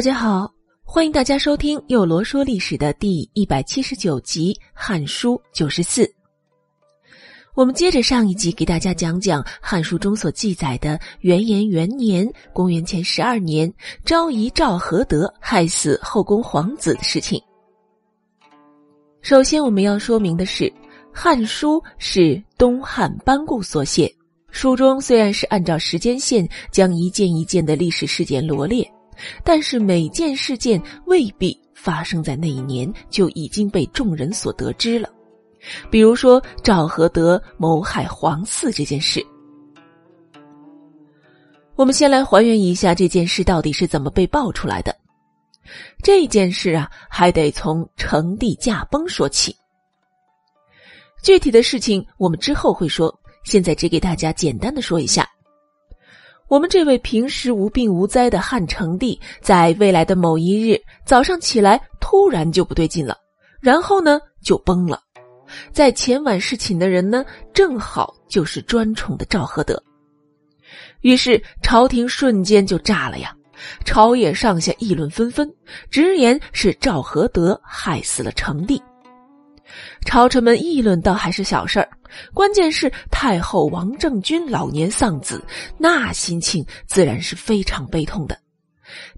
大家好，欢迎大家收听《幼罗说历史》的第一百七十九集《汉书》九十四。我们接着上一集给大家讲讲《汉书》中所记载的元延元年（公元前十二年），昭仪赵合德害死后宫皇子的事情。首先，我们要说明的是，《汉书》是东汉班固所写，书中虽然是按照时间线将一件一件的历史事件罗列。但是每件事件未必发生在那一年就已经被众人所得知了，比如说赵合德谋害皇嗣这件事。我们先来还原一下这件事到底是怎么被爆出来的。这件事啊，还得从成帝驾崩说起。具体的事情我们之后会说，现在只给大家简单的说一下。我们这位平时无病无灾的汉成帝，在未来的某一日早上起来，突然就不对劲了，然后呢就崩了。在前晚侍寝的人呢，正好就是专宠的赵合德。于是朝廷瞬间就炸了呀，朝野上下议论纷纷，直言是赵合德害死了成帝。朝臣们议论倒还是小事儿，关键是太后王政君老年丧子，那心情自然是非常悲痛的。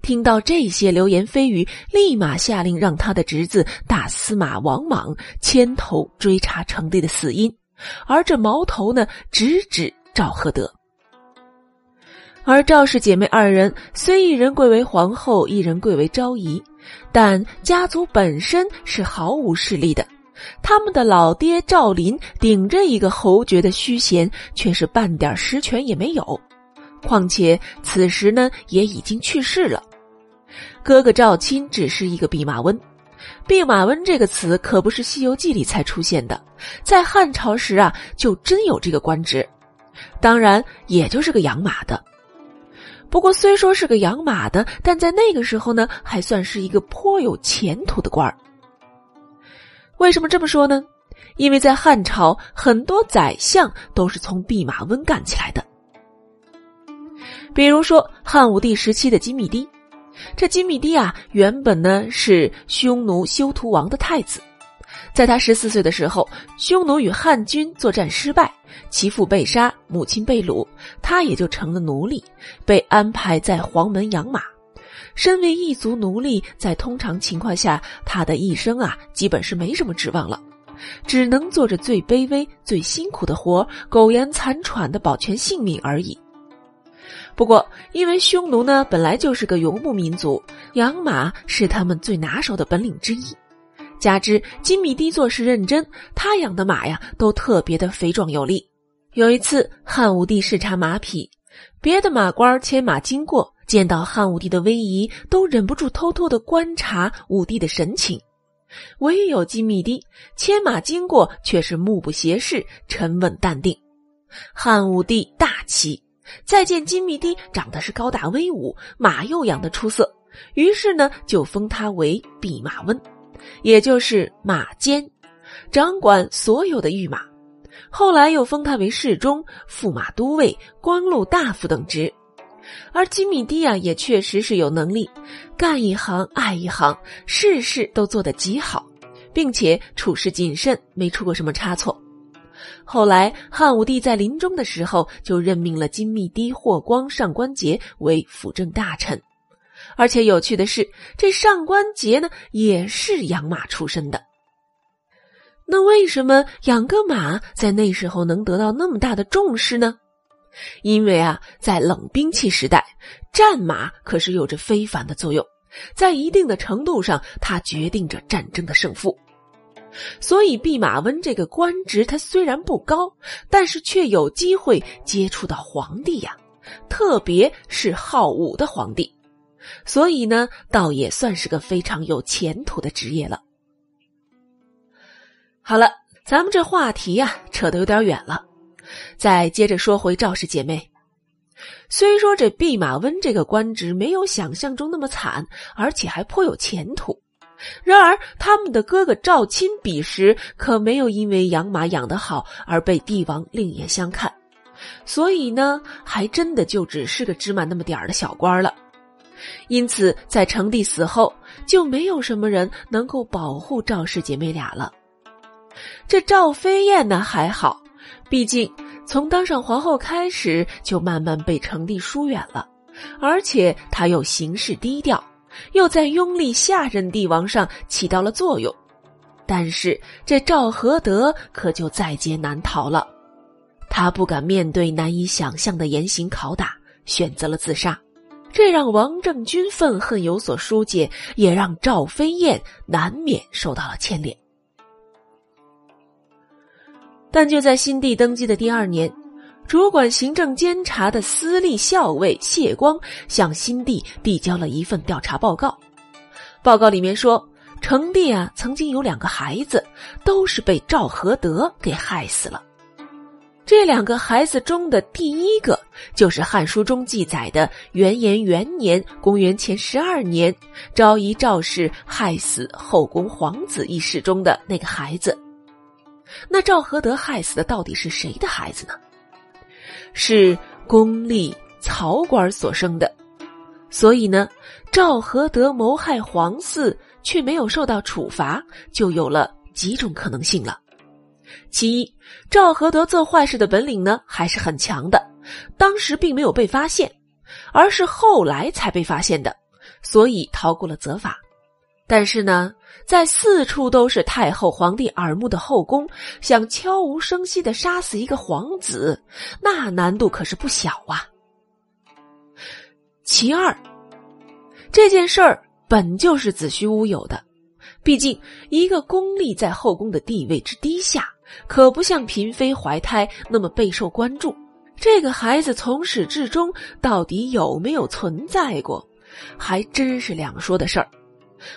听到这些流言蜚语，立马下令让他的侄子大司马王莽牵头追查成帝的死因，而这矛头呢，直指赵合德。而赵氏姐妹二人虽一人贵为皇后，一人贵为昭仪，但家族本身是毫无势力的。他们的老爹赵林顶着一个侯爵的虚衔，却是半点实权也没有。况且此时呢，也已经去世了。哥哥赵钦只是一个弼马温，弼马温这个词可不是《西游记》里才出现的，在汉朝时啊，就真有这个官职。当然，也就是个养马的。不过虽说是个养马的，但在那个时候呢，还算是一个颇有前途的官儿。为什么这么说呢？因为在汉朝，很多宰相都是从弼马温干起来的。比如说汉武帝时期的金密帝，这金密帝啊，原本呢是匈奴休屠王的太子，在他十四岁的时候，匈奴与汉军作战失败，其父被杀，母亲被掳，他也就成了奴隶，被安排在黄门养马。身为一族奴隶，在通常情况下，他的一生啊，基本是没什么指望了，只能做着最卑微、最辛苦的活，苟延残喘的保全性命而已。不过，因为匈奴呢本来就是个游牧民族，养马是他们最拿手的本领之一，加之金米帝做事认真，他养的马呀都特别的肥壮有力。有一次，汉武帝视察马匹，别的马官牵马经过。见到汉武帝的威仪，都忍不住偷偷的观察武帝的神情，唯有金密帝牵马经过，却是目不斜视，沉稳淡定。汉武帝大奇，再见金密帝长得是高大威武，马又养得出色，于是呢就封他为弼马温，也就是马监，掌管所有的御马。后来又封他为侍中、驸马都尉、光禄大夫等职。而金米帝啊，也确实是有能力，干一行爱一行，事事都做得极好，并且处事谨慎，没出过什么差错。后来汉武帝在临终的时候，就任命了金密帝霍光、上官桀为辅政大臣。而且有趣的是，这上官桀呢，也是养马出身的。那为什么养个马在那时候能得到那么大的重视呢？因为啊，在冷兵器时代，战马可是有着非凡的作用，在一定的程度上，它决定着战争的胜负。所以，弼马温这个官职，他虽然不高，但是却有机会接触到皇帝呀，特别是好武的皇帝，所以呢，倒也算是个非常有前途的职业了。好了，咱们这话题呀，扯得有点远了。再接着说回赵氏姐妹，虽说这弼马温这个官职没有想象中那么惨，而且还颇有前途，然而他们的哥哥赵钦彼时可没有因为养马养得好而被帝王另眼相看，所以呢，还真的就只是个芝麻那么点儿的小官了。因此在成帝死后，就没有什么人能够保护赵氏姐妹俩了。这赵飞燕呢还好，毕竟从当上皇后开始，就慢慢被成帝疏远了，而且她又行事低调，又在拥立下任帝王上起到了作用。但是这赵合德可就在劫难逃了，他不敢面对难以想象的严刑拷打，选择了自杀。这让王政君愤恨有所疏解，也让赵飞燕难免受到了牵连。但就在新帝登基的第二年，主管行政监察的司隶校尉谢光向新帝递交了一份调查报告。报告里面说。成帝啊，曾经有两个孩子，都是被赵合德给害死了。这两个孩子中的第一个，就是《汉书》中记载的元延元年（公元前十二年）昭仪赵氏害死后宫皇子一事中的那个孩子。那赵合德害死的到底是谁的孩子呢？是公立曹官所生的。所以呢，赵合德谋害皇嗣。却没有受到处罚，就有了几种可能性了。其一，赵合德做坏事的本领呢还是很强的，当时并没有被发现，而是后来才被发现的，所以逃过了责罚。但是呢，在四处都是太后、皇帝耳目的后宫，想悄无声息的杀死一个皇子，那难度可是不小啊。其二，这件事儿。本就是子虚乌有的，毕竟一个宫吏在后宫的地位之低下，可不像嫔妃怀胎那么备受关注。这个孩子从始至终到底有没有存在过，还真是两说的事儿。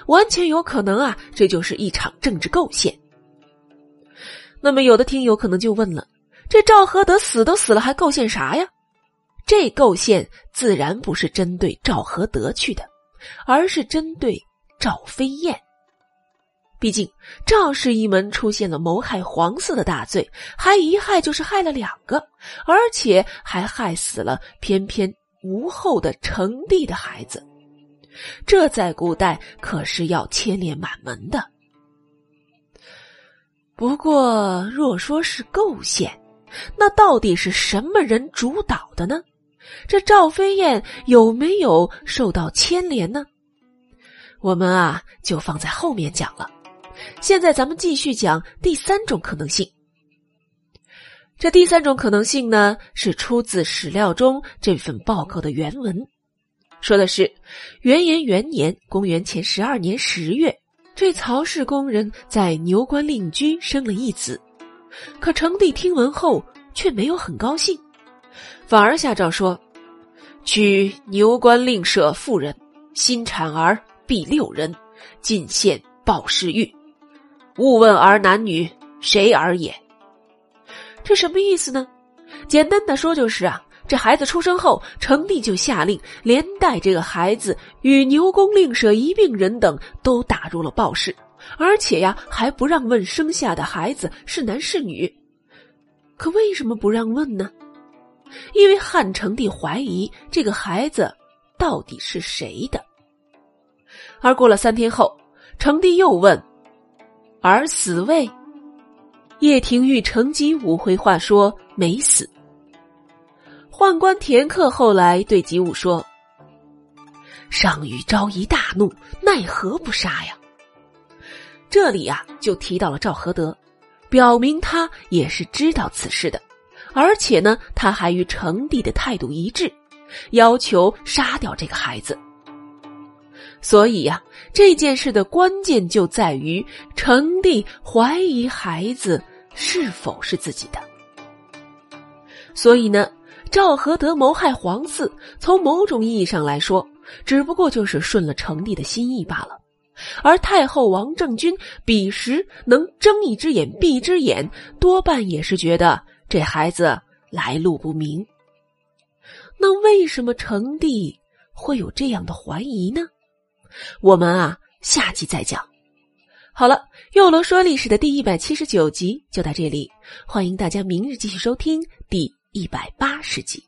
完全有可能啊，这就是一场政治构陷。那么，有的听友可能就问了：这赵合德死都死了，还构陷啥呀？这构陷自然不是针对赵合德去的。而是针对赵飞燕。毕竟赵氏一门出现了谋害皇嗣的大罪，还一害就是害了两个，而且还害死了偏偏无后的成帝的孩子，这在古代可是要牵连满门的。不过，若说是构陷，那到底是什么人主导的呢？这赵飞燕有没有受到牵连呢？我们啊就放在后面讲了。现在咱们继续讲第三种可能性。这第三种可能性呢，是出自史料中这份报告的原文，说的是元延元年（公元前十二年十月），这曹氏宫人在牛关令居生了一子，可成帝听闻后却没有很高兴。反而下诏说：“取牛关令舍妇人，新产儿必六人，进献报世玉。勿问儿男女，谁儿也？”这什么意思呢？简单的说就是啊，这孩子出生后，成帝就下令，连带这个孩子与牛公令舍一病人等都打入了报室，而且呀，还不让问生下的孩子是男是女。可为什么不让问呢？因为汉成帝怀疑这个孩子到底是谁的，而过了三天后，成帝又问：“儿死未？”叶廷玉乘机误会话说：“没死。”宦官田克后来对吉武说：“上谕昭仪大怒，奈何不杀呀？”这里啊，就提到了赵合德，表明他也是知道此事的。而且呢，他还与成帝的态度一致，要求杀掉这个孩子。所以呀，这件事的关键就在于成帝怀疑孩子是否是自己的。所以呢，赵合德谋害皇嗣，从某种意义上来说，只不过就是顺了成帝的心意罢了。而太后王政君彼时能睁一只眼闭一只眼，多半也是觉得。这孩子来路不明，那为什么成帝会有这样的怀疑呢？我们啊，下集再讲。好了，又罗说历史的第一百七十九集就到这里，欢迎大家明日继续收听第一百八十集。